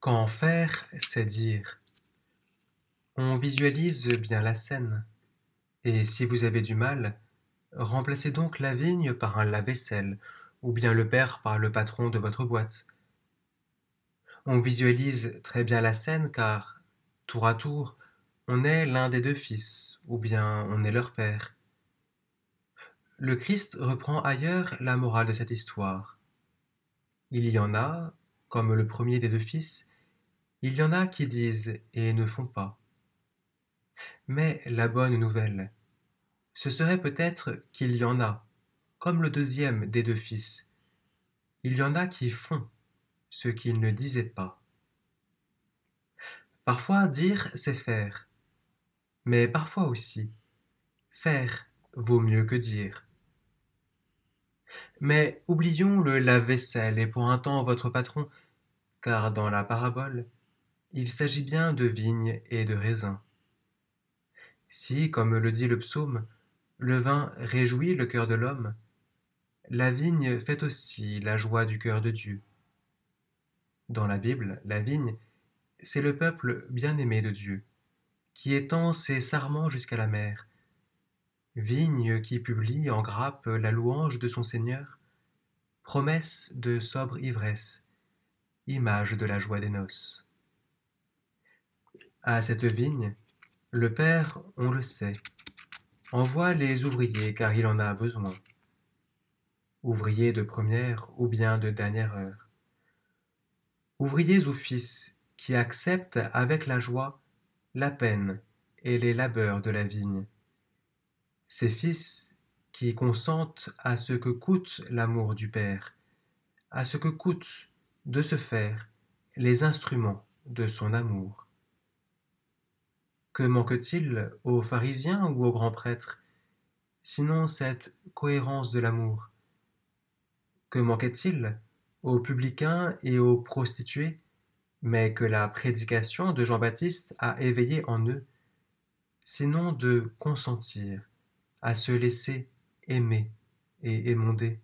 Quand faire, c'est dire. On visualise bien la scène. Et si vous avez du mal, remplacez donc la vigne par un lave-vaisselle, ou bien le père par le patron de votre boîte. On visualise très bien la scène car, tour à tour, on est l'un des deux fils, ou bien on est leur père. Le Christ reprend ailleurs la morale de cette histoire. Il y en a, comme le premier des deux fils, il y en a qui disent et ne font pas. Mais la bonne nouvelle, ce serait peut-être qu'il y en a, comme le deuxième des deux fils, il y en a qui font ce qu'ils ne disaient pas. Parfois dire, c'est faire, mais parfois aussi, faire vaut mieux que dire. Mais oublions le lave-vaisselle et pour un temps votre patron, car dans la parabole, il s'agit bien de vignes et de raisins. Si, comme le dit le psaume, le vin réjouit le cœur de l'homme, la vigne fait aussi la joie du cœur de Dieu. Dans la Bible, la vigne, c'est le peuple bien-aimé de Dieu, qui étend ses sarments jusqu'à la mer, vigne qui publie en grappe la louange de son Seigneur, promesse de sobre ivresse, image de la joie des noces. À cette vigne, le Père, on le sait, envoie les ouvriers car il en a besoin, ouvriers de première ou bien de dernière heure, ouvriers ou fils qui acceptent avec la joie la peine et les labeurs de la vigne ses fils qui consentent à ce que coûte l'amour du Père, à ce que coûtent de se faire les instruments de son amour. Que manque-t-il aux pharisiens ou aux grands prêtres, sinon cette cohérence de l'amour? Que manquait-il aux publicains et aux prostituées, mais que la prédication de Jean-Baptiste a éveillé en eux, sinon de consentir à se laisser aimer et émonder.